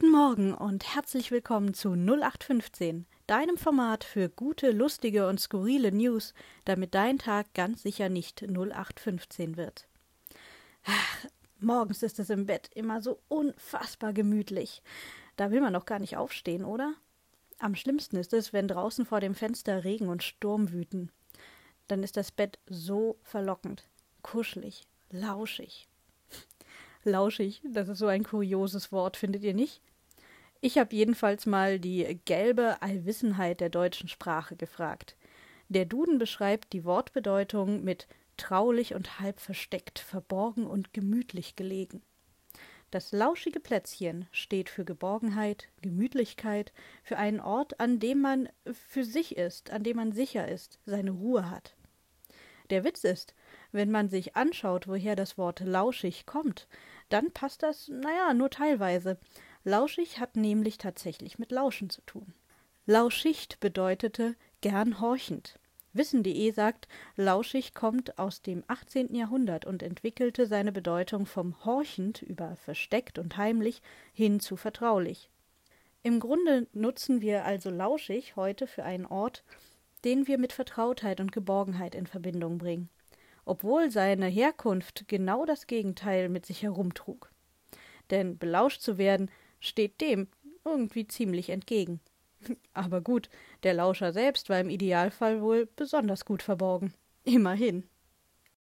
Guten Morgen und herzlich willkommen zu 0815, deinem Format für gute, lustige und skurrile News, damit dein Tag ganz sicher nicht 0815 wird. Ach, morgens ist es im Bett immer so unfassbar gemütlich. Da will man doch gar nicht aufstehen, oder? Am schlimmsten ist es, wenn draußen vor dem Fenster Regen und Sturm wüten. Dann ist das Bett so verlockend, kuschelig, lauschig. Lauschig, das ist so ein kurioses Wort, findet ihr nicht? Ich habe jedenfalls mal die gelbe Allwissenheit der deutschen Sprache gefragt. Der Duden beschreibt die Wortbedeutung mit traulich und halb versteckt, verborgen und gemütlich gelegen. Das lauschige Plätzchen steht für Geborgenheit, Gemütlichkeit, für einen Ort, an dem man für sich ist, an dem man sicher ist, seine Ruhe hat. Der Witz ist, wenn man sich anschaut, woher das Wort lauschig kommt, dann passt das, naja, nur teilweise. Lauschig hat nämlich tatsächlich mit Lauschen zu tun. Lauschicht bedeutete gern horchend. Wissen.de sagt, lauschig kommt aus dem 18. Jahrhundert und entwickelte seine Bedeutung vom horchend über versteckt und heimlich hin zu vertraulich. Im Grunde nutzen wir also lauschig heute für einen Ort, den wir mit Vertrautheit und Geborgenheit in Verbindung bringen, obwohl seine Herkunft genau das Gegenteil mit sich herumtrug. Denn belauscht zu werden steht dem irgendwie ziemlich entgegen. Aber gut, der Lauscher selbst war im Idealfall wohl besonders gut verborgen. Immerhin.